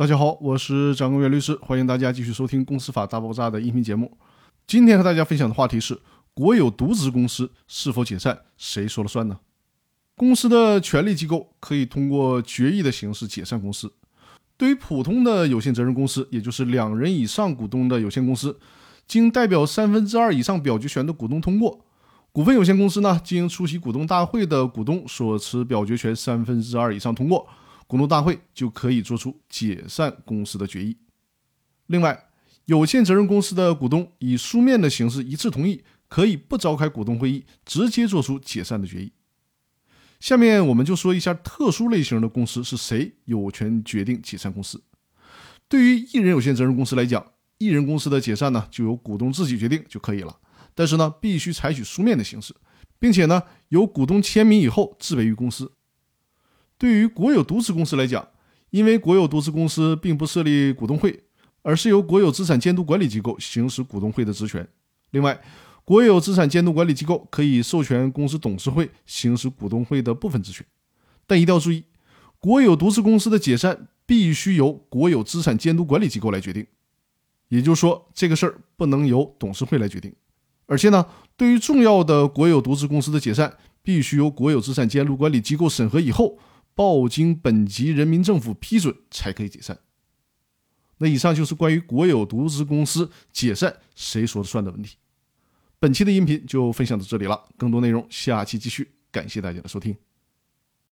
大家好，我是张根元律师，欢迎大家继续收听《公司法大爆炸》的音频节目。今天和大家分享的话题是：国有独资公司是否解散，谁说了算呢？公司的权力机构可以通过决议的形式解散公司。对于普通的有限责任公司，也就是两人以上股东的有限公司，经代表三分之二以上表决权的股东通过；股份有限公司呢，经出席股东大会的股东所持表决权三分之二以上通过。股东大会就可以做出解散公司的决议。另外，有限责任公司的股东以书面的形式一致同意，可以不召开股东会议，直接做出解散的决议。下面我们就说一下特殊类型的公司是谁有权决定解散公司。对于一人有限责任公司来讲，一人公司的解散呢，就由股东自己决定就可以了。但是呢，必须采取书面的形式，并且呢，由股东签名以后自备于公司。对于国有独资公司来讲，因为国有独资公司并不设立股东会，而是由国有资产监督管理机构行使股东会的职权。另外，国有资产监督管理机构可以授权公司董事会行使股东会的部分职权，但一定要注意，国有独资公司的解散必须由国有资产监督管理机构来决定。也就是说，这个事儿不能由董事会来决定。而且呢，对于重要的国有独资公司的解散，必须由国有资产监督管理机构审核以后。报经本级人民政府批准才可以解散。那以上就是关于国有独资公司解散谁说了算的问题。本期的音频就分享到这里了，更多内容下期继续。感谢大家的收听。